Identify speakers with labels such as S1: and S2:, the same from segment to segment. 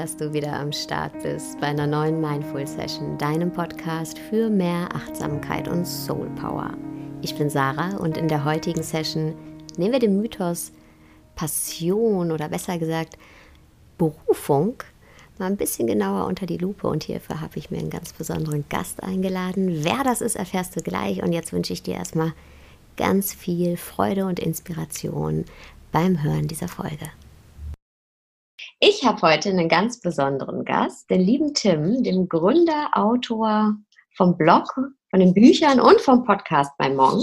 S1: dass du wieder am Start bist bei einer neuen Mindful Session, deinem Podcast für mehr Achtsamkeit und Soul Power. Ich bin Sarah und in der heutigen Session nehmen wir den Mythos Passion oder besser gesagt Berufung mal ein bisschen genauer unter die Lupe und hierfür habe ich mir einen ganz besonderen Gast eingeladen. Wer das ist, erfährst du gleich und jetzt wünsche ich dir erstmal ganz viel Freude und Inspiration beim Hören dieser Folge. Ich habe heute einen ganz besonderen Gast, den lieben Tim, dem Gründer, Autor vom Blog, von den Büchern und vom Podcast bei Monk.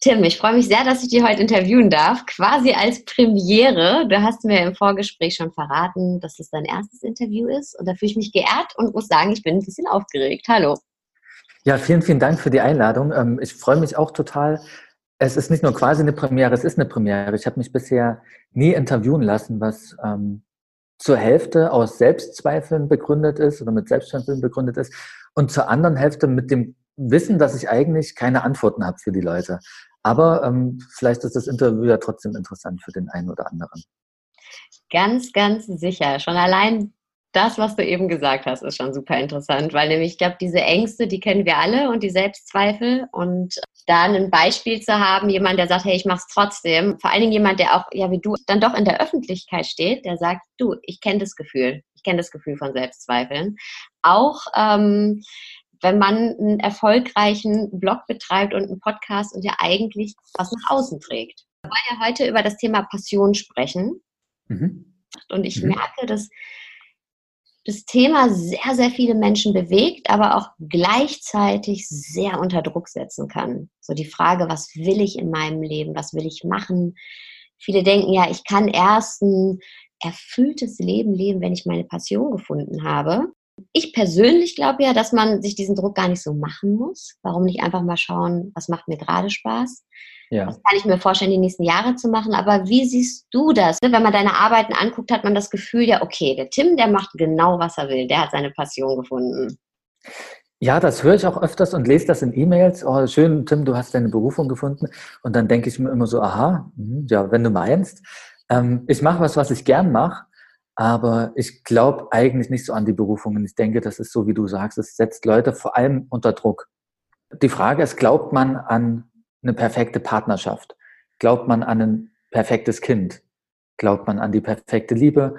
S1: Tim, ich freue mich sehr, dass ich dich heute interviewen darf, quasi als Premiere. Du hast mir im Vorgespräch schon verraten, dass es dein erstes Interview ist und da fühle ich mich geehrt und muss sagen, ich bin ein bisschen aufgeregt. Hallo.
S2: Ja, vielen, vielen Dank für die Einladung. Ähm, ich freue mich auch total. Es ist nicht nur quasi eine Premiere, es ist eine Premiere. Ich habe mich bisher nie interviewen lassen, was ähm, zur Hälfte aus Selbstzweifeln begründet ist oder mit Selbstzweifeln begründet ist und zur anderen Hälfte mit dem Wissen, dass ich eigentlich keine Antworten habe für die Leute. Aber ähm, vielleicht ist das Interview ja trotzdem interessant für den einen oder anderen.
S1: Ganz, ganz sicher. Schon allein das, was du eben gesagt hast, ist schon super interessant, weil nämlich, ich glaube, diese Ängste, die kennen wir alle und die Selbstzweifel und da ein Beispiel zu haben, jemand, der sagt, hey, ich mach's trotzdem, vor allen Dingen jemand, der auch, ja, wie du, dann doch in der Öffentlichkeit steht, der sagt, du, ich kenne das Gefühl, ich kenne das Gefühl von Selbstzweifeln. Auch ähm, wenn man einen erfolgreichen Blog betreibt und einen Podcast und ja eigentlich was nach außen trägt. Wir wollen ja heute über das Thema Passion sprechen. Mhm. Und ich mhm. merke, dass das Thema sehr, sehr viele Menschen bewegt, aber auch gleichzeitig sehr unter Druck setzen kann. So die Frage, was will ich in meinem Leben? Was will ich machen? Viele denken ja, ich kann erst ein erfülltes Leben leben, wenn ich meine Passion gefunden habe. Ich persönlich glaube ja, dass man sich diesen Druck gar nicht so machen muss. Warum nicht einfach mal schauen, was macht mir gerade Spaß? Ja. Das kann ich mir vorstellen, die nächsten Jahre zu machen. Aber wie siehst du das? Wenn man deine Arbeiten anguckt, hat man das Gefühl, ja, okay, der Tim, der macht genau, was er will. Der hat seine Passion gefunden.
S2: Ja, das höre ich auch öfters und lese das in E-Mails. Oh, schön, Tim, du hast deine Berufung gefunden. Und dann denke ich mir immer so, aha, mhm, ja, wenn du meinst. Ähm, ich mache was, was ich gern mache. Aber ich glaube eigentlich nicht so an die Berufungen. Ich denke, das ist so, wie du sagst, es setzt Leute vor allem unter Druck. Die Frage ist, glaubt man an eine perfekte Partnerschaft? Glaubt man an ein perfektes Kind? Glaubt man an die perfekte Liebe?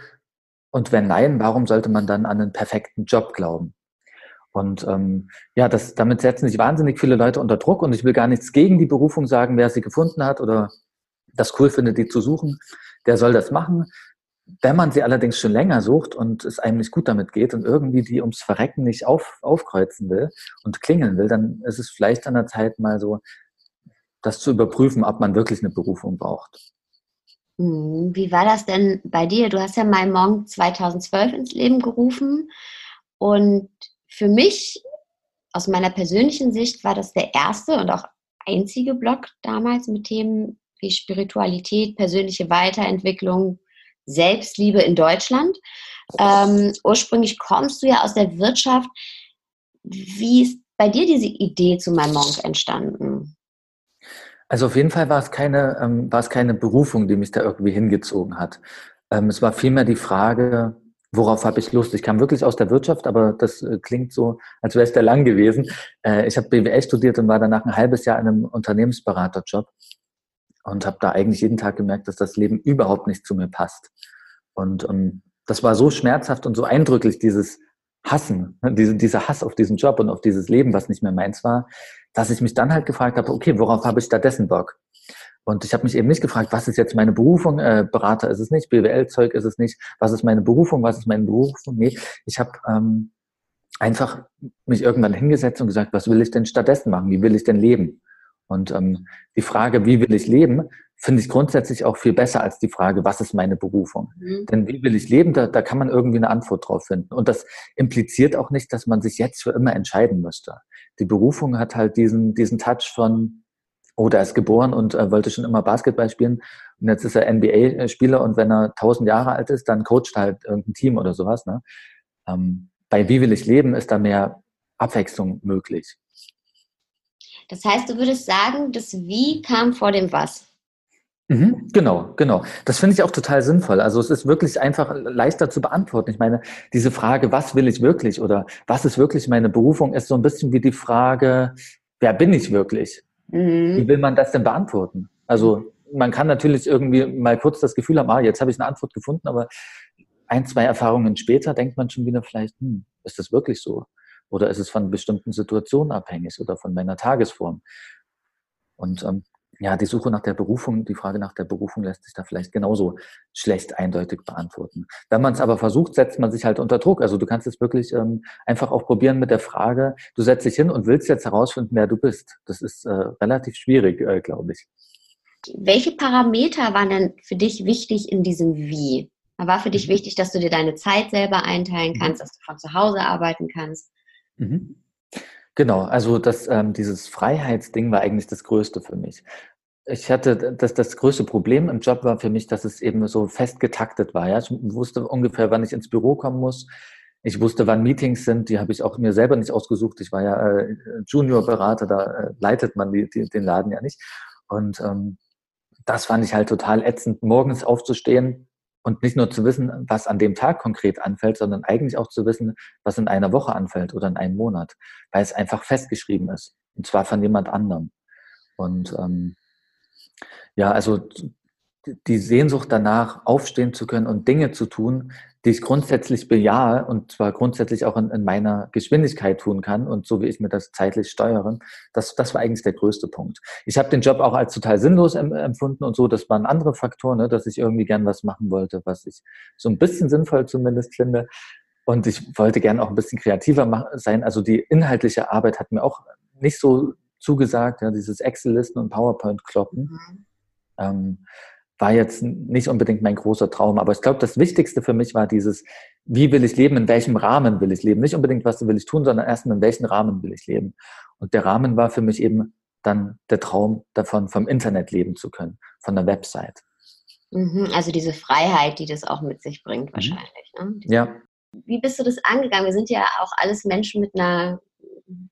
S2: Und wenn nein, warum sollte man dann an einen perfekten Job glauben? Und ähm, ja, das, damit setzen sich wahnsinnig viele Leute unter Druck und ich will gar nichts gegen die Berufung sagen, wer sie gefunden hat oder das cool findet, die zu suchen, der soll das machen. Wenn man sie allerdings schon länger sucht und es einem nicht gut damit geht und irgendwie die ums Verrecken nicht auf, aufkreuzen will und klingeln will, dann ist es vielleicht an der Zeit mal so, das zu überprüfen, ob man wirklich eine Berufung braucht.
S1: Hm, wie war das denn bei dir? Du hast ja My Monk 2012 ins Leben gerufen und für mich, aus meiner persönlichen Sicht, war das der erste und auch einzige Blog damals mit Themen wie Spiritualität, persönliche Weiterentwicklung, Selbstliebe in Deutschland. Ähm, ursprünglich kommst du ja aus der Wirtschaft. Wie ist bei dir diese Idee zu meinem Monk entstanden?
S2: Also auf jeden Fall war es keine, ähm, war es keine Berufung, die mich da irgendwie hingezogen hat. Ähm, es war vielmehr die Frage, worauf habe ich Lust? Ich kam wirklich aus der Wirtschaft, aber das äh, klingt so, als wäre es der lang gewesen. Äh, ich habe BWL studiert und war danach ein halbes Jahr in einem Unternehmensberaterjob und habe da eigentlich jeden Tag gemerkt, dass das Leben überhaupt nicht zu mir passt. Und ähm, das war so schmerzhaft und so eindrücklich, dieses Hassen, ne, diese, dieser Hass auf diesen Job und auf dieses Leben, was nicht mehr meins war, dass ich mich dann halt gefragt habe, okay, worauf habe ich stattdessen Bock? Und ich habe mich eben nicht gefragt, was ist jetzt meine Berufung? Äh, Berater ist es nicht, BWL-Zeug ist es nicht. Was ist meine Berufung? Was ist meine Berufung? Nee, ich habe ähm, einfach mich irgendwann hingesetzt und gesagt, was will ich denn stattdessen machen? Wie will ich denn leben? Und ähm, die Frage, wie will ich leben, finde ich grundsätzlich auch viel besser als die Frage, was ist meine Berufung? Mhm. Denn wie will ich leben, da, da kann man irgendwie eine Antwort drauf finden. Und das impliziert auch nicht, dass man sich jetzt für immer entscheiden müsste. Die Berufung hat halt diesen, diesen Touch von, oh, der ist geboren und äh, wollte schon immer Basketball spielen und jetzt ist er NBA-Spieler und wenn er tausend Jahre alt ist, dann coacht halt irgendein Team oder sowas. Ne? Ähm, bei Wie will ich leben ist da mehr Abwechslung möglich.
S1: Das heißt, du würdest sagen, das Wie kam vor dem Was?
S2: Mhm, genau, genau. Das finde ich auch total sinnvoll. Also es ist wirklich einfach leichter zu beantworten. Ich meine, diese Frage, was will ich wirklich oder was ist wirklich meine Berufung, ist so ein bisschen wie die Frage, wer bin ich wirklich? Mhm. Wie will man das denn beantworten? Also man kann natürlich irgendwie mal kurz das Gefühl haben, ah, jetzt habe ich eine Antwort gefunden, aber ein, zwei Erfahrungen später denkt man schon wieder vielleicht, hm, ist das wirklich so? Oder ist es von bestimmten Situationen abhängig oder von meiner Tagesform? Und ähm, ja, die Suche nach der Berufung, die Frage nach der Berufung lässt sich da vielleicht genauso schlecht eindeutig beantworten. Wenn man es aber versucht, setzt man sich halt unter Druck. Also du kannst es wirklich ähm, einfach auch probieren mit der Frage, du setzt dich hin und willst jetzt herausfinden, wer du bist. Das ist äh, relativ schwierig, äh, glaube ich.
S1: Welche Parameter waren denn für dich wichtig in diesem Wie? War für dich mhm. wichtig, dass du dir deine Zeit selber einteilen mhm. kannst, dass du von zu Hause arbeiten kannst?
S2: Mhm. Genau, also das, ähm, dieses Freiheitsding war eigentlich das Größte für mich. Ich hatte das, das größte Problem im Job war für mich, dass es eben so fest getaktet war. Ja? Ich wusste ungefähr, wann ich ins Büro kommen muss. Ich wusste, wann Meetings sind. Die habe ich auch mir selber nicht ausgesucht. Ich war ja äh, Junior-Berater, da äh, leitet man die, die, den Laden ja nicht. Und ähm, das fand ich halt total ätzend, morgens aufzustehen, und nicht nur zu wissen, was an dem Tag konkret anfällt, sondern eigentlich auch zu wissen, was in einer Woche anfällt oder in einem Monat, weil es einfach festgeschrieben ist. Und zwar von jemand anderem. Und ähm, ja, also die Sehnsucht danach, aufstehen zu können und Dinge zu tun, die ich grundsätzlich bejahe und zwar grundsätzlich auch in, in, meiner Geschwindigkeit tun kann und so wie ich mir das zeitlich steuere, das, das war eigentlich der größte Punkt. Ich habe den Job auch als total sinnlos empfunden und so, das waren andere Faktoren, ne, dass ich irgendwie gern was machen wollte, was ich so ein bisschen sinnvoll zumindest finde. Und ich wollte gern auch ein bisschen kreativer sein. Also die inhaltliche Arbeit hat mir auch nicht so zugesagt, ja, dieses Excel-Listen und PowerPoint-Kloppen. Mhm. Ähm, war jetzt nicht unbedingt mein großer Traum. Aber ich glaube, das Wichtigste für mich war dieses, wie will ich leben, in welchem Rahmen will ich leben. Nicht unbedingt, was will ich tun, sondern erstmal, in welchem Rahmen will ich leben. Und der Rahmen war für mich eben dann der Traum davon, vom Internet leben zu können, von der Website.
S1: Mhm, also diese Freiheit, die das auch mit sich bringt, mhm. wahrscheinlich. Ne?
S2: ja.
S1: Wie bist du das angegangen? Wir sind ja auch alles Menschen mit einer,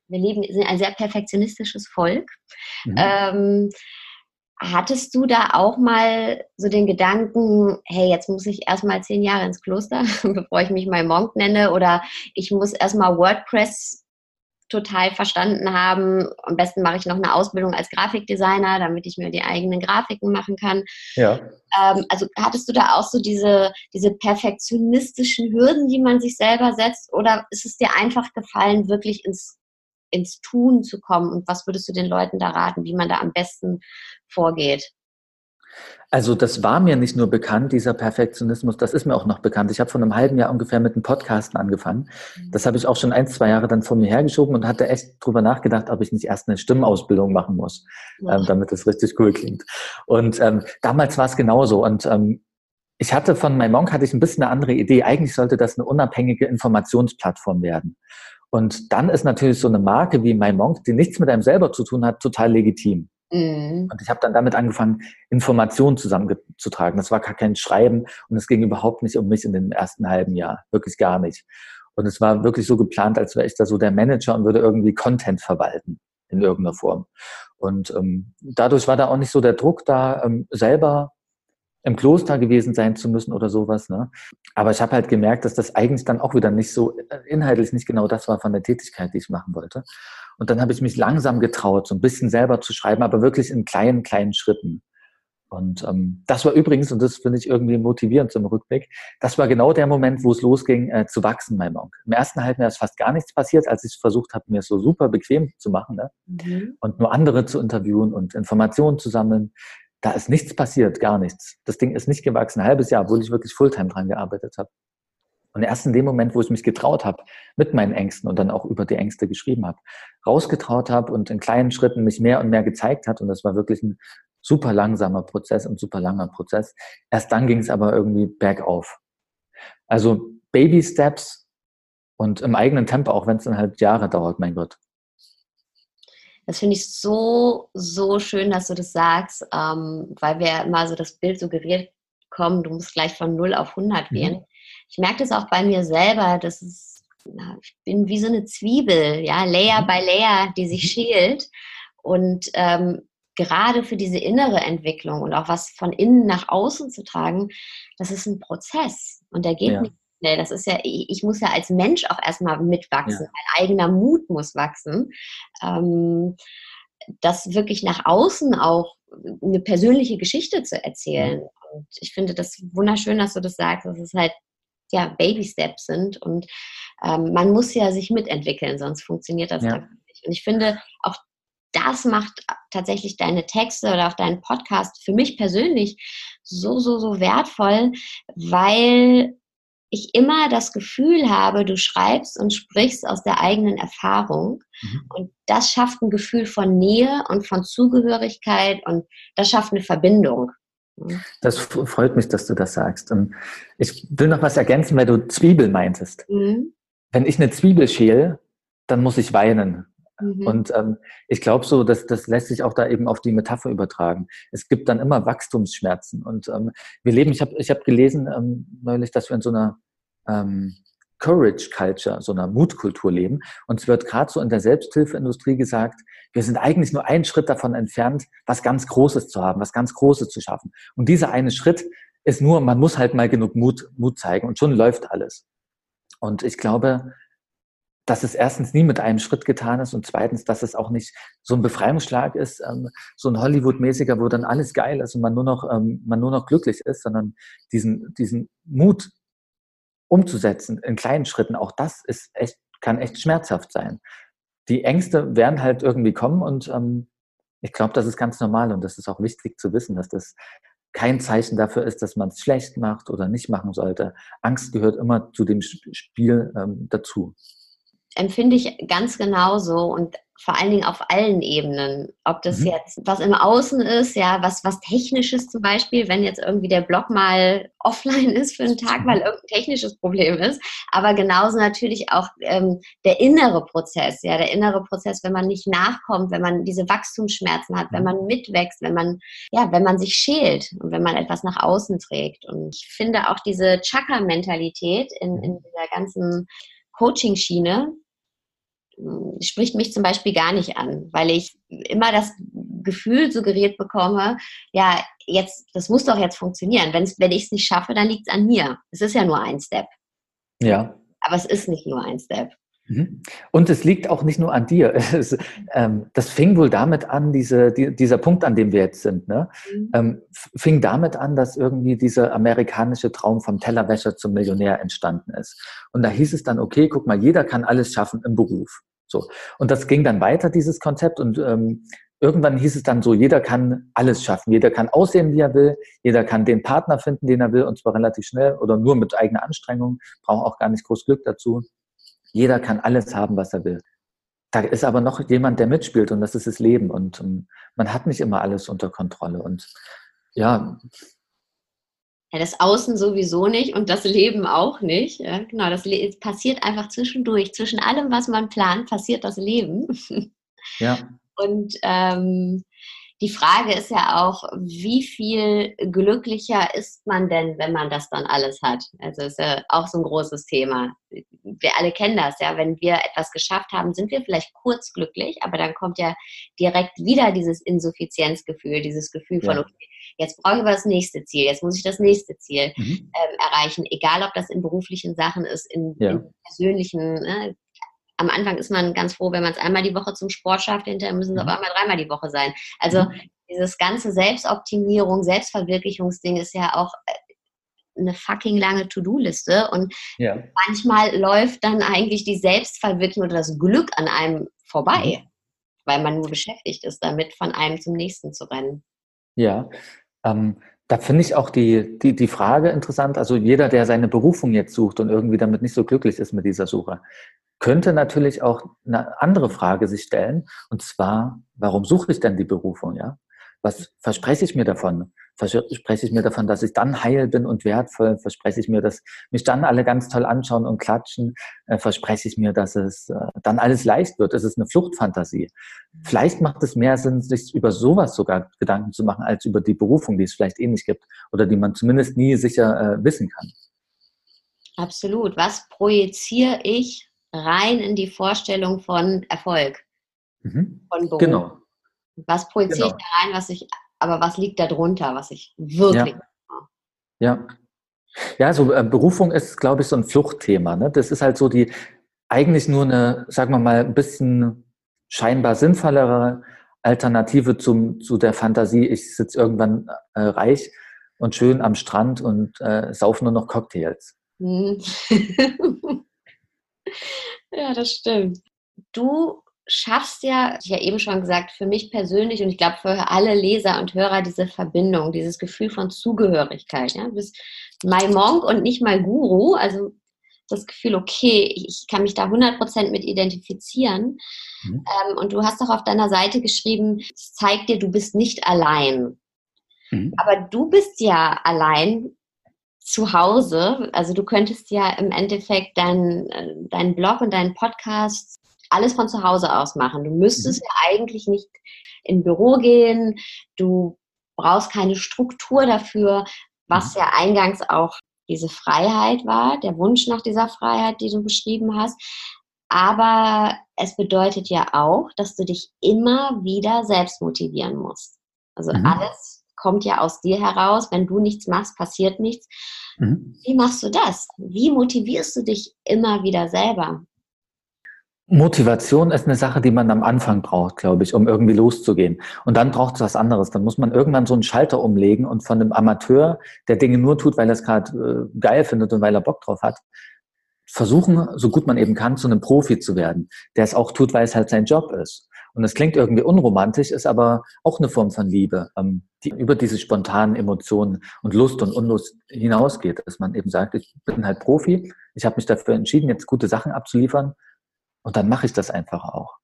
S1: wir leben, sind ein sehr perfektionistisches Volk. Mhm. Ähm, Hattest du da auch mal so den Gedanken, hey, jetzt muss ich erstmal zehn Jahre ins Kloster, bevor ich mich mal Monk nenne, oder ich muss erstmal WordPress total verstanden haben. Am besten mache ich noch eine Ausbildung als Grafikdesigner, damit ich mir die eigenen Grafiken machen kann.
S2: Ja.
S1: Ähm, also hattest du da auch so diese, diese perfektionistischen Hürden, die man sich selber setzt, oder ist es dir einfach gefallen, wirklich ins ins Tun zu kommen und was würdest du den Leuten da raten, wie man da am besten vorgeht?
S2: Also das war mir nicht nur bekannt, dieser Perfektionismus, das ist mir auch noch bekannt. Ich habe vor einem halben Jahr ungefähr mit dem Podcasten angefangen. Mhm. Das habe ich auch schon ein, zwei Jahre dann vor mir hergeschoben und hatte echt drüber nachgedacht, ob ich nicht erst eine Stimmausbildung machen muss, ähm, damit es richtig cool klingt. Und ähm, damals war es genauso. Und ähm, ich hatte von MyMonk hatte ich ein bisschen eine andere Idee. Eigentlich sollte das eine unabhängige Informationsplattform werden. Und dann ist natürlich so eine Marke wie MyMonk, die nichts mit einem selber zu tun hat, total legitim. Mhm. Und ich habe dann damit angefangen, Informationen zusammenzutragen. Das war gar kein Schreiben und es ging überhaupt nicht um mich in dem ersten halben Jahr. Wirklich gar nicht. Und es war wirklich so geplant, als wäre ich da so der Manager und würde irgendwie Content verwalten in irgendeiner Form. Und ähm, dadurch war da auch nicht so der Druck da, ähm, selber im Kloster gewesen sein zu müssen oder sowas. Ne? Aber ich habe halt gemerkt, dass das eigentlich dann auch wieder nicht so äh, inhaltlich nicht genau das war von der Tätigkeit, die ich machen wollte. Und dann habe ich mich langsam getraut, so ein bisschen selber zu schreiben, aber wirklich in kleinen, kleinen Schritten. Und ähm, das war übrigens, und das finde ich irgendwie motivierend zum Rückblick, das war genau der Moment, wo es losging äh, zu wachsen, mein Monk. Im ersten halben Jahr ist fast gar nichts passiert, als ich versucht habe, mir es so super bequem zu machen ne? Mhm. und nur andere zu interviewen und Informationen zu sammeln. Da ist nichts passiert, gar nichts. Das Ding ist nicht gewachsen, ein halbes Jahr, obwohl ich wirklich Fulltime dran gearbeitet habe. Und erst in dem Moment, wo ich mich getraut habe, mit meinen Ängsten und dann auch über die Ängste geschrieben habe, rausgetraut habe und in kleinen Schritten mich mehr und mehr gezeigt hat, und das war wirklich ein super langsamer Prozess und super langer Prozess, erst dann ging es aber irgendwie bergauf. Also Baby Steps und im eigenen Tempo, auch wenn es dann halt Jahre dauert, mein Gott.
S1: Das finde ich so, so schön, dass du das sagst, ähm, weil wir immer so das Bild suggeriert kommen, du musst gleich von 0 auf 100 gehen. Mhm. Ich merke das auch bei mir selber, dass es, na, ich bin wie so eine Zwiebel, ja, Layer mhm. by Layer, die sich mhm. schält. Und ähm, gerade für diese innere Entwicklung und auch was von innen nach außen zu tragen, das ist ein Prozess und der geht ja. nicht schnell. Das ist ja, ich muss ja als Mensch auch erstmal mitwachsen. Ja. Mein eigener Mut muss wachsen. Ähm, das wirklich nach außen auch eine persönliche Geschichte zu erzählen. Mhm. Und ich finde das wunderschön, dass du das sagst, dass es halt ja Baby Steps sind und ähm, man muss ja sich mitentwickeln, sonst funktioniert das ja. nicht. Und ich finde auch das macht tatsächlich deine Texte oder auch deinen Podcast für mich persönlich so, so, so wertvoll, weil ich immer das Gefühl habe, du schreibst und sprichst aus der eigenen Erfahrung. Mhm. Und das schafft ein Gefühl von Nähe und von Zugehörigkeit und das schafft eine Verbindung.
S2: Das freut mich, dass du das sagst. Und ich will noch was ergänzen, weil du Zwiebel meintest. Mhm. Wenn ich eine Zwiebel schäle, dann muss ich weinen. Mhm. Und ähm, ich glaube so, dass das lässt sich auch da eben auf die Metapher übertragen. Es gibt dann immer Wachstumsschmerzen. Und ähm, wir leben, ich habe ich hab gelesen ähm, neulich, dass wir in so einer ähm, Courage Culture, so einer Mutkultur leben. Und es wird gerade so in der Selbsthilfeindustrie gesagt, wir sind eigentlich nur einen Schritt davon entfernt, was ganz Großes zu haben, was ganz Großes zu schaffen. Und dieser eine Schritt ist nur, man muss halt mal genug Mut, Mut zeigen und schon läuft alles. Und ich glaube, dass es erstens nie mit einem Schritt getan ist und zweitens, dass es auch nicht so ein Befreiungsschlag ist, ähm, so ein Hollywood-mäßiger, wo dann alles geil ist und man nur noch, ähm, man nur noch glücklich ist, sondern diesen, diesen Mut umzusetzen in kleinen Schritten, auch das ist echt, kann echt schmerzhaft sein. Die Ängste werden halt irgendwie kommen und ähm, ich glaube, das ist ganz normal und das ist auch wichtig zu wissen, dass das kein Zeichen dafür ist, dass man es schlecht macht oder nicht machen sollte. Angst gehört immer zu dem Spiel ähm, dazu
S1: empfinde ich ganz genauso und vor allen Dingen auf allen Ebenen. Ob das mhm. jetzt was im Außen ist, ja, was, was Technisches zum Beispiel, wenn jetzt irgendwie der Blog mal offline ist für einen Tag, weil irgendein technisches Problem ist. Aber genauso natürlich auch ähm, der innere Prozess, ja, der innere Prozess, wenn man nicht nachkommt, wenn man diese Wachstumsschmerzen hat, wenn mhm. man mitwächst, wenn man, ja, wenn man sich schält und wenn man etwas nach außen trägt. Und ich finde auch diese Chakra-Mentalität in, in dieser ganzen Coaching-Schiene, spricht mich zum Beispiel gar nicht an, weil ich immer das Gefühl suggeriert bekomme, ja, jetzt, das muss doch jetzt funktionieren. Wenn's, wenn ich es nicht schaffe, dann liegt es an mir. Es ist ja nur ein Step.
S2: Ja.
S1: Aber es ist nicht nur ein Step.
S2: Mhm. Und es liegt auch nicht nur an dir. Es, ähm, das fing wohl damit an, diese, die, dieser Punkt, an dem wir jetzt sind, ne? Mhm. Ähm, fing damit an, dass irgendwie dieser amerikanische Traum vom Tellerwäscher zum Millionär entstanden ist. Und da hieß es dann, okay, guck mal, jeder kann alles schaffen im Beruf. So. Und das ging dann weiter, dieses Konzept. Und ähm, irgendwann hieß es dann so, jeder kann alles schaffen. Jeder kann aussehen, wie er will. Jeder kann den Partner finden, den er will, und zwar relativ schnell oder nur mit eigener Anstrengung. Braucht auch gar nicht groß Glück dazu. Jeder kann alles haben, was er will. Da ist aber noch jemand, der mitspielt und das ist das Leben. Und um, ähm, man hat nicht immer alles unter Kontrolle. Und ja,
S1: ja, das Außen sowieso nicht und das Leben auch nicht. Ja, genau, das passiert einfach zwischendurch. Zwischen allem, was man plant, passiert das Leben.
S2: Ja.
S1: Und ähm, die Frage ist ja auch, wie viel glücklicher ist man denn, wenn man das dann alles hat? Also ist ja auch so ein großes Thema. Wir alle kennen das, ja. Wenn wir etwas geschafft haben, sind wir vielleicht kurz glücklich, aber dann kommt ja direkt wieder dieses Insuffizienzgefühl, dieses Gefühl von, ja. okay, jetzt brauche ich aber das nächste Ziel, jetzt muss ich das nächste Ziel mhm. ähm, erreichen, egal ob das in beruflichen Sachen ist, in, ja. in persönlichen, ne? Am Anfang ist man ganz froh, wenn man es einmal die Woche zum Sport schafft, hinterher müssen es mhm. auf einmal dreimal die Woche sein. Also mhm. dieses ganze Selbstoptimierung, Selbstverwirklichungsding ist ja auch äh, eine fucking lange To-Do-Liste und ja. manchmal läuft dann eigentlich die Selbstverwirklichung oder das Glück an einem vorbei, mhm. weil man nur beschäftigt ist, damit von einem zum nächsten zu rennen.
S2: Ja, ähm, da finde ich auch die, die, die Frage interessant. Also jeder, der seine Berufung jetzt sucht und irgendwie damit nicht so glücklich ist mit dieser Suche, könnte natürlich auch eine andere Frage sich stellen. Und zwar, warum suche ich denn die Berufung? Ja? Was verspreche ich mir davon? Verspreche ich mir davon, dass ich dann heil bin und wertvoll? Verspreche ich mir, dass mich dann alle ganz toll anschauen und klatschen? Äh, verspreche ich mir, dass es äh, dann alles leicht wird? Es ist eine Fluchtfantasie. Vielleicht macht es mehr Sinn, sich über sowas sogar Gedanken zu machen, als über die Berufung, die es vielleicht eh nicht gibt oder die man zumindest nie sicher äh, wissen kann.
S1: Absolut. Was projiziere ich rein in die Vorstellung von Erfolg?
S2: Mhm. Von Beruf? Genau.
S1: Was projiziere genau. ich da rein, was ich, aber was liegt da drunter, was ich wirklich.
S2: Ja. ja. Ja, so äh, Berufung ist, glaube ich, so ein Fluchtthema. Ne? Das ist halt so die eigentlich nur eine, sagen wir mal, ein bisschen scheinbar sinnvollere Alternative zum, zu der Fantasie, ich sitze irgendwann äh, reich und schön am Strand und äh, saufe nur noch Cocktails.
S1: Mhm. ja, das stimmt. Du schaffst ja, ich ja eben schon gesagt, für mich persönlich und ich glaube für alle Leser und Hörer diese Verbindung, dieses Gefühl von Zugehörigkeit. Ja? Du bist my Monk und nicht my Guru, also das Gefühl, okay, ich kann mich da 100% mit identifizieren. Mhm. Ähm, und du hast doch auf deiner Seite geschrieben, es zeigt dir, du bist nicht allein. Mhm. Aber du bist ja allein zu Hause. Also du könntest ja im Endeffekt deinen äh, dein Blog und deinen Podcast alles von zu Hause aus machen. Du müsstest mhm. ja eigentlich nicht in Büro gehen. Du brauchst keine Struktur dafür, was mhm. ja eingangs auch diese Freiheit war, der Wunsch nach dieser Freiheit, die du beschrieben hast. Aber es bedeutet ja auch, dass du dich immer wieder selbst motivieren musst. Also mhm. alles kommt ja aus dir heraus. Wenn du nichts machst, passiert nichts. Mhm. Wie machst du das? Wie motivierst du dich immer wieder selber?
S2: Motivation ist eine Sache, die man am Anfang braucht, glaube ich, um irgendwie loszugehen. Und dann braucht es was anderes. Dann muss man irgendwann so einen Schalter umlegen und von einem Amateur, der Dinge nur tut, weil er es gerade äh, geil findet und weil er Bock drauf hat, versuchen, so gut man eben kann, zu einem Profi zu werden, der es auch tut, weil es halt sein Job ist. Und das klingt irgendwie unromantisch, ist aber auch eine Form von Liebe, ähm, die über diese spontanen Emotionen und Lust und Unlust hinausgeht, dass man eben sagt, ich bin halt Profi, ich habe mich dafür entschieden, jetzt gute Sachen abzuliefern und dann mache ich das einfach auch.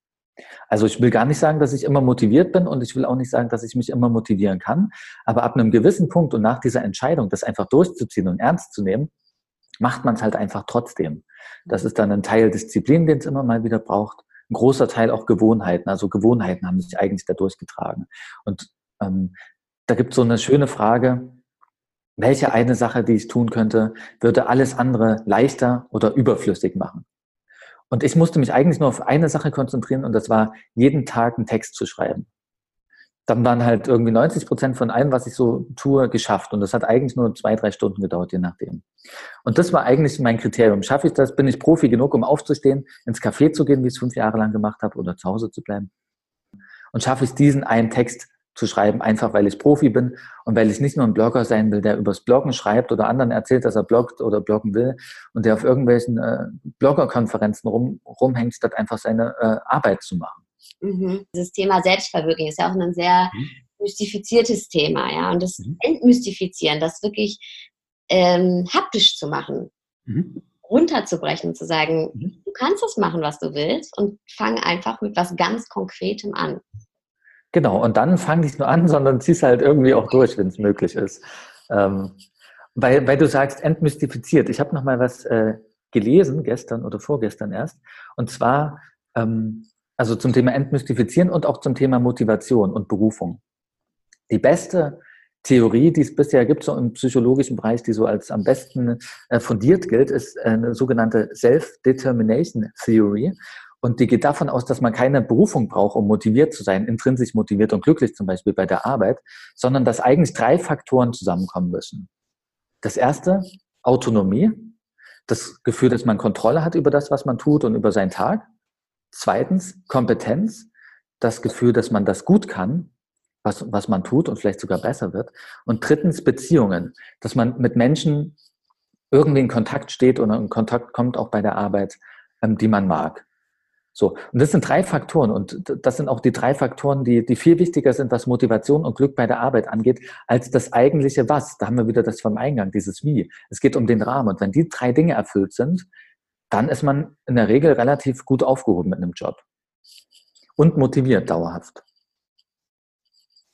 S2: Also ich will gar nicht sagen, dass ich immer motiviert bin und ich will auch nicht sagen, dass ich mich immer motivieren kann. Aber ab einem gewissen Punkt und nach dieser Entscheidung, das einfach durchzuziehen und ernst zu nehmen, macht man es halt einfach trotzdem. Das ist dann ein Teil Disziplin, den es immer mal wieder braucht. Ein großer Teil auch Gewohnheiten. Also Gewohnheiten haben sich eigentlich da durchgetragen. Und ähm, da gibt es so eine schöne Frage, welche eine Sache, die ich tun könnte, würde alles andere leichter oder überflüssig machen? Und ich musste mich eigentlich nur auf eine Sache konzentrieren und das war, jeden Tag einen Text zu schreiben. Dann waren halt irgendwie 90 Prozent von allem, was ich so tue, geschafft. Und das hat eigentlich nur zwei, drei Stunden gedauert, je nachdem. Und das war eigentlich mein Kriterium. Schaffe ich das? Bin ich Profi genug, um aufzustehen, ins Café zu gehen, wie ich es fünf Jahre lang gemacht habe, oder zu Hause zu bleiben? Und schaffe ich diesen einen Text zu schreiben, einfach weil ich Profi bin und weil ich nicht nur ein Blogger sein will, der übers Bloggen schreibt oder anderen erzählt, dass er bloggt oder bloggen will und der auf irgendwelchen äh, Bloggerkonferenzen rum, rumhängt, statt einfach seine äh, Arbeit zu machen.
S1: Mhm. Dieses Thema Selbstverwirklichung ist ja auch ein sehr mhm. mystifiziertes Thema, ja. Und das mhm. Entmystifizieren, das wirklich ähm, haptisch zu machen, mhm. runterzubrechen, zu sagen, mhm. du kannst das machen, was du willst und fang einfach mit was ganz Konkretem an.
S2: Genau, und dann fang nicht nur an, sondern zieh's halt irgendwie auch durch, wenn es möglich ist. Ähm, weil, weil du sagst, entmystifiziert. Ich habe noch mal was äh, gelesen, gestern oder vorgestern erst, und zwar ähm, also zum Thema Entmystifizieren und auch zum Thema Motivation und Berufung. Die beste Theorie, die es bisher gibt, so im psychologischen Bereich, die so als am besten äh, fundiert gilt, ist eine sogenannte Self-Determination Theory. Und die geht davon aus, dass man keine Berufung braucht, um motiviert zu sein, intrinsisch motiviert und glücklich zum Beispiel bei der Arbeit, sondern dass eigentlich drei Faktoren zusammenkommen müssen. Das erste, Autonomie, das Gefühl, dass man Kontrolle hat über das, was man tut und über seinen Tag. Zweitens, Kompetenz, das Gefühl, dass man das gut kann, was, was man tut und vielleicht sogar besser wird. Und drittens, Beziehungen, dass man mit Menschen irgendwie in Kontakt steht oder in Kontakt kommt, auch bei der Arbeit, ähm, die man mag. So, und das sind drei Faktoren und das sind auch die drei Faktoren, die, die viel wichtiger sind, was Motivation und Glück bei der Arbeit angeht, als das eigentliche Was. Da haben wir wieder das vom Eingang, dieses Wie. Es geht um den Rahmen. Und wenn die drei Dinge erfüllt sind, dann ist man in der Regel relativ gut aufgehoben mit einem Job. Und motiviert dauerhaft.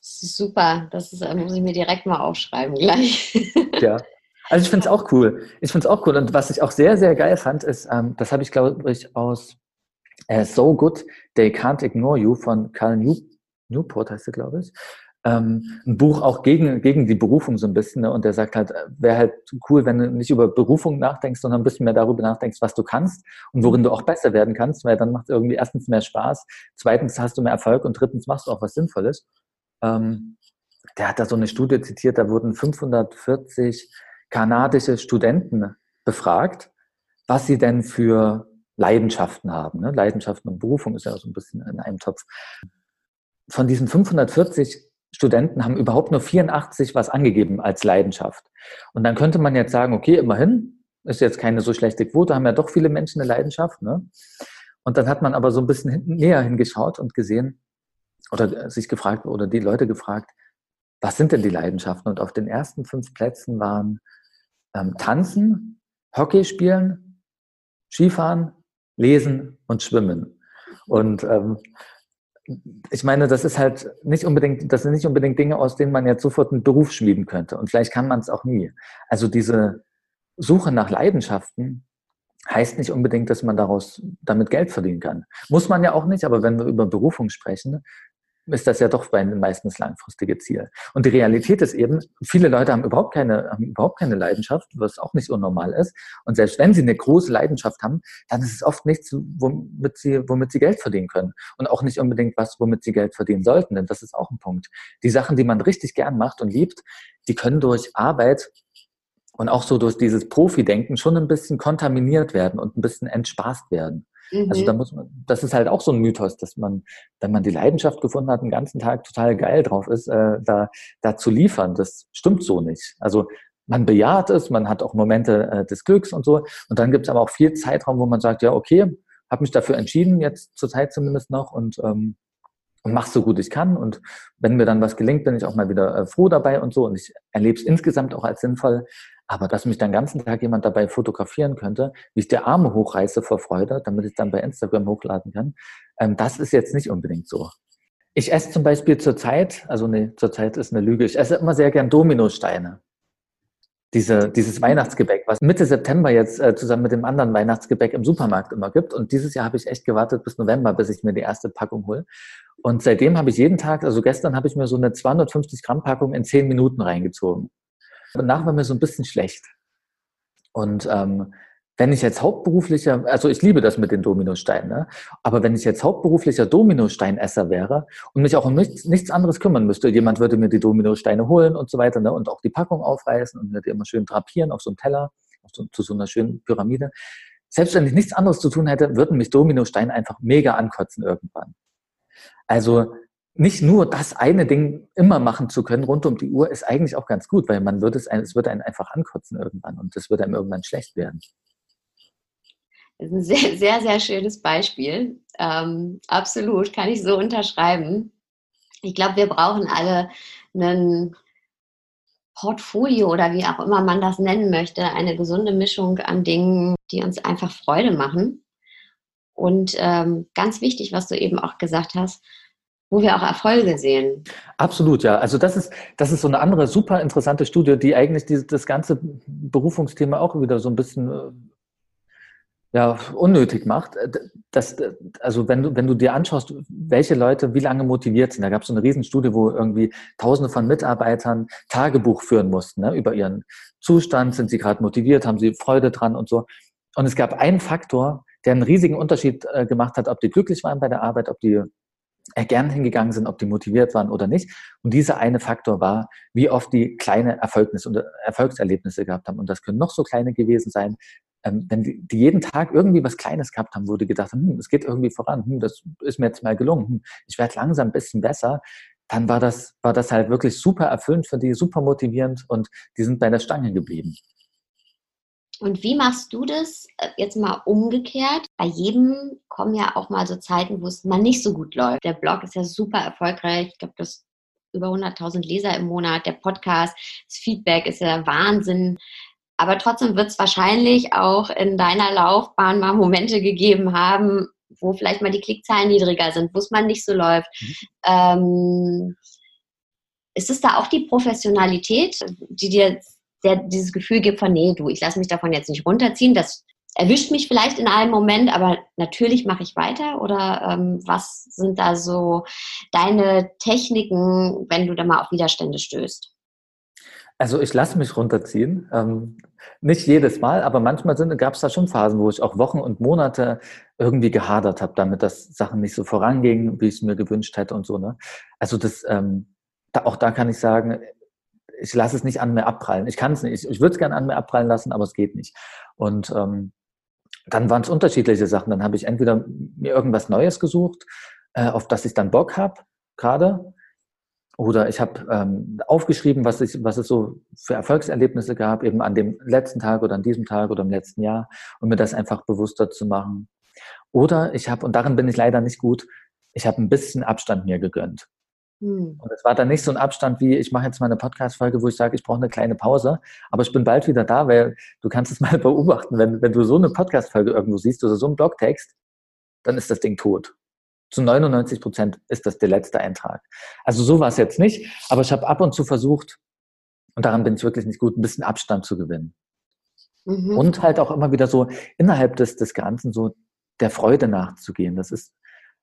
S1: Super, das ist, muss ich mir direkt mal aufschreiben gleich.
S2: Ja. Also ich finde es auch cool. Ich finde es auch cool. Und was ich auch sehr, sehr geil fand, ist, ähm, das habe ich, glaube ich, aus äh, So Good, They Can't Ignore You von Carl New Newport heißt er, glaube ich. ähm, ein Buch auch gegen, gegen die Berufung so ein bisschen. Ne? Und der sagt halt, wäre halt cool, wenn du nicht über Berufung nachdenkst, sondern ein bisschen mehr darüber nachdenkst, was du kannst und worin du auch besser werden kannst, weil dann macht es irgendwie erstens mehr Spaß, zweitens hast du mehr Erfolg und drittens machst du auch was Sinnvolles. Ähm, der hat da so eine Studie zitiert, da wurden 540 kanadische Studenten befragt, was sie denn für Leidenschaften haben. Ne? Leidenschaften und Berufung ist ja so ein bisschen in einem Topf. Von diesen 540 Studenten haben überhaupt nur 84 was angegeben als Leidenschaft. Und dann könnte man jetzt sagen, okay, immerhin, ist jetzt keine so schlechte Quote, haben ja doch viele Menschen eine Leidenschaft. Ne? Und dann hat man aber so ein bisschen hinten näher hingeschaut und gesehen oder sich gefragt oder die Leute gefragt, was sind denn die Leidenschaften? Und auf den ersten fünf Plätzen waren ähm, Tanzen, Hockey spielen, Skifahren, Lesen und Schwimmen. Und ähm, ich meine, das ist halt nicht unbedingt, das sind nicht unbedingt Dinge, aus denen man jetzt sofort einen Beruf schmieden könnte. Und vielleicht kann man es auch nie. Also diese Suche nach Leidenschaften heißt nicht unbedingt, dass man daraus damit Geld verdienen kann. Muss man ja auch nicht, aber wenn wir über Berufung sprechen, ist das ja doch bei den meisten das langfristige Ziel. Und die Realität ist eben, viele Leute haben überhaupt keine, haben überhaupt keine Leidenschaft, was auch nicht unnormal ist. Und selbst wenn sie eine große Leidenschaft haben, dann ist es oft nichts, womit sie, womit sie Geld verdienen können. Und auch nicht unbedingt was, womit sie Geld verdienen sollten, denn das ist auch ein Punkt. Die Sachen, die man richtig gern macht und liebt, die können durch Arbeit und auch so durch dieses Profi-Denken schon ein bisschen kontaminiert werden und ein bisschen entspaßt werden. Also da mhm. muss man, das ist halt auch so ein Mythos, dass man, wenn man die Leidenschaft gefunden hat, den ganzen Tag total geil drauf ist, äh, da, da zu liefern. Das stimmt so nicht. Also man bejaht es, man hat auch Momente äh, des Glücks und so. Und dann gibt es aber auch viel Zeitraum, wo man sagt, ja, okay, habe mich dafür entschieden, jetzt zur Zeit zumindest noch und, ähm, und mach so gut ich kann. Und wenn mir dann was gelingt, bin ich auch mal wieder äh, froh dabei und so. Und ich erlebe es insgesamt auch als sinnvoll. Aber dass mich den ganzen Tag jemand dabei fotografieren könnte, wie ich die Arme hochreiße vor Freude, damit ich dann bei Instagram hochladen kann, ähm, das ist jetzt nicht unbedingt so. Ich esse zum Beispiel zurzeit, also nee, zurzeit ist eine Lüge, ich esse immer sehr gern Dominosteine. Diese, dieses Weihnachtsgebäck, was Mitte September jetzt äh, zusammen mit dem anderen Weihnachtsgebäck im Supermarkt immer gibt. Und dieses Jahr habe ich echt gewartet bis November, bis ich mir die erste Packung hole. Und seitdem habe ich jeden Tag, also gestern habe ich mir so eine 250 Gramm Packung in 10 Minuten reingezogen. Danach war mir so ein bisschen schlecht. Und ähm, wenn ich jetzt hauptberuflicher, also ich liebe das mit den Dominosteinen, ne? aber wenn ich jetzt hauptberuflicher Dominosteinesser wäre und mich auch um nichts, nichts anderes kümmern müsste, jemand würde mir die Dominosteine holen und so weiter ne? und auch die Packung aufreißen und mir die immer schön drapieren auf so einem Teller, so, zu so einer schönen Pyramide. Selbst wenn ich nichts anderes zu tun hätte, würden mich Dominosteine einfach mega ankotzen irgendwann. Also nicht nur das eine Ding immer machen zu können rund um die Uhr ist eigentlich auch ganz gut, weil man wird es, es wird einen einfach ankotzen irgendwann und es wird einem irgendwann schlecht werden.
S1: Ist ein sehr, sehr, sehr schönes Beispiel. Ähm, absolut, kann ich so unterschreiben. Ich glaube, wir brauchen alle ein Portfolio oder wie auch immer man das nennen möchte, eine gesunde Mischung an Dingen, die uns einfach Freude machen. Und ähm, ganz wichtig, was du eben auch gesagt hast, wo wir auch Erfolge sehen.
S2: Absolut, ja. Also das ist, das ist so eine andere super interessante Studie, die eigentlich dieses, das ganze Berufungsthema auch wieder so ein bisschen äh, ja, unnötig macht. Äh, das, also wenn du, wenn du dir anschaust, welche Leute wie lange motiviert sind, da gab es so eine Riesenstudie, wo irgendwie Tausende von Mitarbeitern Tagebuch führen mussten ne, über ihren Zustand, sind sie gerade motiviert, haben sie Freude dran und so. Und es gab einen Faktor, der einen riesigen Unterschied äh, gemacht hat, ob die glücklich waren bei der Arbeit, ob die gern hingegangen sind, ob die motiviert waren oder nicht. Und dieser eine Faktor war, wie oft die kleine Erfolgnisse und Erfolgserlebnisse gehabt haben. Und das können noch so kleine gewesen sein. Ähm, wenn die, die, jeden Tag irgendwie was Kleines gehabt haben, wo die gedacht haben, hm, es geht irgendwie voran, hm, das ist mir jetzt mal gelungen, hm, ich werde langsam ein bisschen besser, dann war das, war das halt wirklich super erfüllend für die, super motivierend und die sind bei der Stange geblieben.
S1: Und wie machst du das äh, jetzt mal umgekehrt? Bei jedem kommen ja auch mal so Zeiten, wo es mal nicht so gut läuft. Der Blog ist ja super erfolgreich. Ich glaube, das über 100.000 Leser im Monat. Der Podcast, das Feedback ist ja Wahnsinn. Aber trotzdem wird es wahrscheinlich auch in deiner Laufbahn mal Momente gegeben haben, wo vielleicht mal die Klickzahlen niedriger sind, wo es mal nicht so läuft. Mhm. Ähm, ist es da auch die Professionalität, die dir der dieses Gefühl gibt von, nee, du, ich lasse mich davon jetzt nicht runterziehen, das erwischt mich vielleicht in einem Moment, aber natürlich mache ich weiter? Oder ähm, was sind da so deine Techniken, wenn du da mal auf Widerstände stößt?
S2: Also ich lasse mich runterziehen. Ähm, nicht jedes Mal, aber manchmal gab es da schon Phasen, wo ich auch Wochen und Monate irgendwie gehadert habe, damit dass Sachen nicht so vorangingen, wie ich es mir gewünscht hätte und so. Ne? Also das, ähm, da, auch da kann ich sagen, ich lasse es nicht an mir abprallen. Ich kann es nicht. Ich, ich würde es gerne an mir abprallen lassen, aber es geht nicht. Und ähm, dann waren es unterschiedliche Sachen. Dann habe ich entweder mir irgendwas Neues gesucht, äh, auf das ich dann Bock habe, gerade. Oder ich habe ähm, aufgeschrieben, was, ich, was es so für Erfolgserlebnisse gab, eben an dem letzten Tag oder an diesem Tag oder im letzten Jahr, um mir das einfach bewusster zu machen. Oder ich habe, und darin bin ich leider nicht gut, ich habe ein bisschen Abstand mir gegönnt. Hm. Und es war dann nicht so ein Abstand wie, ich mache jetzt mal eine Podcast-Folge, wo ich sage, ich brauche eine kleine Pause, aber ich bin bald wieder da, weil du kannst es mal beobachten, wenn, wenn du so eine Podcast-Folge irgendwo siehst oder so einen Blogtext, dann ist das Ding tot. Zu 99 Prozent ist das der letzte Eintrag. Also so war es jetzt nicht, aber ich habe ab und zu versucht, und daran bin ich wirklich nicht gut, ein bisschen Abstand zu gewinnen. Mhm. Und halt auch immer wieder so innerhalb des, des Ganzen so der Freude nachzugehen. Das ist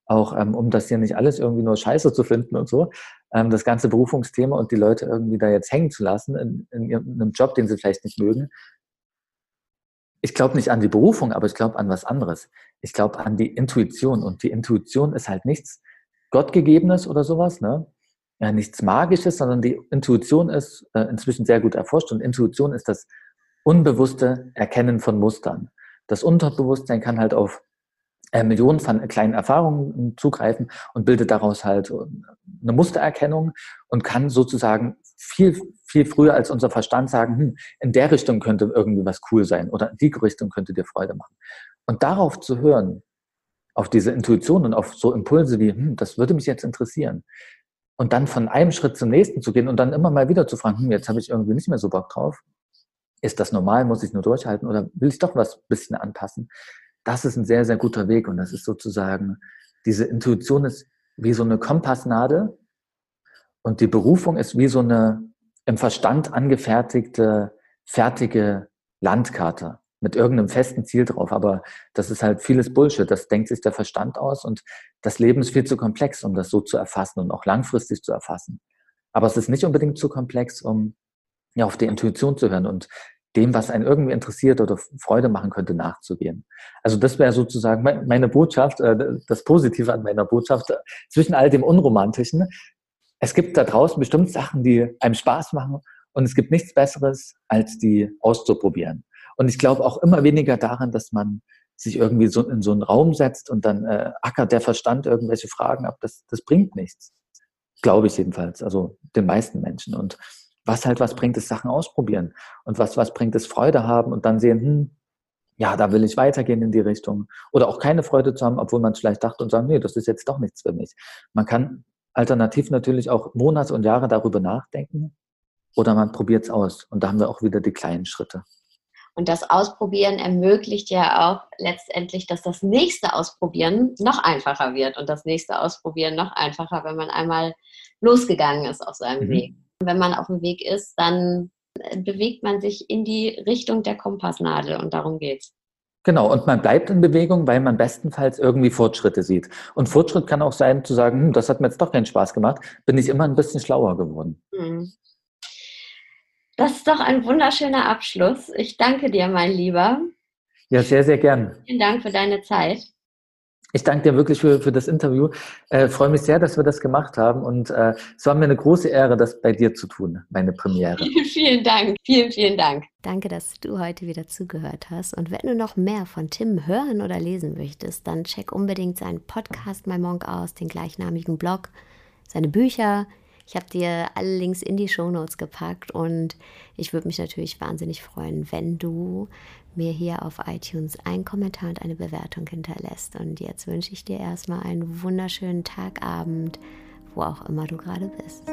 S2: auch ähm, um das hier nicht alles irgendwie nur scheiße zu finden und so, ähm, das ganze Berufungsthema und die Leute irgendwie da jetzt hängen zu lassen in, in, in einem Job, den sie vielleicht nicht mögen. Ich glaube nicht an die Berufung, aber ich glaube an was anderes. Ich glaube an die Intuition und die Intuition ist halt nichts Gottgegebenes oder sowas, ne? Ja, nichts Magisches, sondern die Intuition ist äh, inzwischen sehr gut erforscht und Intuition ist das unbewusste Erkennen von Mustern. Das Unterbewusstsein kann halt auf äh, Millionen von kleinen Erfahrungen zugreifen und bildet daraus halt eine Mustererkennung und kann sozusagen viel, viel früher als unser Verstand sagen, hm, in der Richtung könnte irgendwie was cool sein oder in die Richtung könnte dir Freude machen. Und darauf zu hören, auf diese Intuition und auf so Impulse wie, hm, das würde mich jetzt interessieren. Und dann von einem Schritt zum nächsten zu gehen und dann immer mal wieder zu fragen, hm, jetzt habe ich irgendwie nicht mehr so Bock drauf. Ist das normal? Muss ich nur durchhalten oder will ich doch was bisschen anpassen? das ist ein sehr, sehr guter Weg. Und das ist sozusagen, diese Intuition ist wie so eine Kompassnadel und die Berufung ist wie so eine im Verstand angefertigte, fertige Landkarte mit irgendeinem festen Ziel drauf. Aber das ist halt vieles Bullshit. Das denkt sich der Verstand aus und das Leben ist viel zu komplex, um das so zu erfassen und auch langfristig zu erfassen. Aber es ist nicht unbedingt zu komplex, um ja, auf die Intuition zu hören. Und dem, was einen irgendwie interessiert oder Freude machen könnte, nachzugehen. Also das wäre sozusagen meine Botschaft, äh, das Positive an meiner Botschaft, äh, zwischen all dem Unromantischen. Es gibt da draußen bestimmt Sachen, die einem Spaß machen und es gibt nichts Besseres, als die auszuprobieren. Und ich glaube auch immer weniger daran, dass man sich irgendwie so in so einen Raum setzt und dann äh, ackert der Verstand irgendwelche Fragen ab. Das, das bringt nichts. Glaube ich jedenfalls, also den meisten Menschen. Und was halt was bringt, ist Sachen ausprobieren. Und was was bringt, ist Freude haben und dann sehen, hm, ja, da will ich weitergehen in die Richtung. Oder auch keine Freude zu haben, obwohl man es vielleicht dachte und sagen, nee, das ist jetzt doch nichts für mich. Man kann alternativ natürlich auch Monate und Jahre darüber nachdenken oder man probiert es aus. Und da haben wir auch wieder die kleinen Schritte.
S1: Und das Ausprobieren ermöglicht ja auch letztendlich, dass das nächste Ausprobieren noch einfacher wird und das nächste Ausprobieren noch einfacher, wenn man einmal losgegangen ist auf seinem mhm. Weg. Wenn man auf dem Weg ist, dann bewegt man sich in die Richtung der Kompassnadel und darum geht's.
S2: Genau, und man bleibt in Bewegung, weil man bestenfalls irgendwie Fortschritte sieht. Und Fortschritt kann auch sein, zu sagen, hm, das hat mir jetzt doch keinen Spaß gemacht, bin ich immer ein bisschen schlauer geworden. Hm.
S1: Das ist doch ein wunderschöner Abschluss. Ich danke dir, mein Lieber.
S2: Ja, sehr, sehr gern.
S1: Vielen Dank für deine Zeit.
S2: Ich danke dir wirklich für, für das Interview. Äh, freue mich sehr, dass wir das gemacht haben und äh, es war mir eine große Ehre, das bei dir zu tun, meine Premiere.
S1: vielen Dank, vielen, vielen Dank.
S3: Danke, dass du heute wieder zugehört hast. Und wenn du noch mehr von Tim hören oder lesen möchtest, dann check unbedingt seinen Podcast My Monk aus, den gleichnamigen Blog, seine Bücher. Ich habe dir alle Links in die Show Notes gepackt und ich würde mich natürlich wahnsinnig freuen, wenn du mir hier auf iTunes einen Kommentar und eine Bewertung hinterlässt. Und jetzt wünsche ich dir erstmal einen wunderschönen Tagabend, wo auch immer du gerade bist.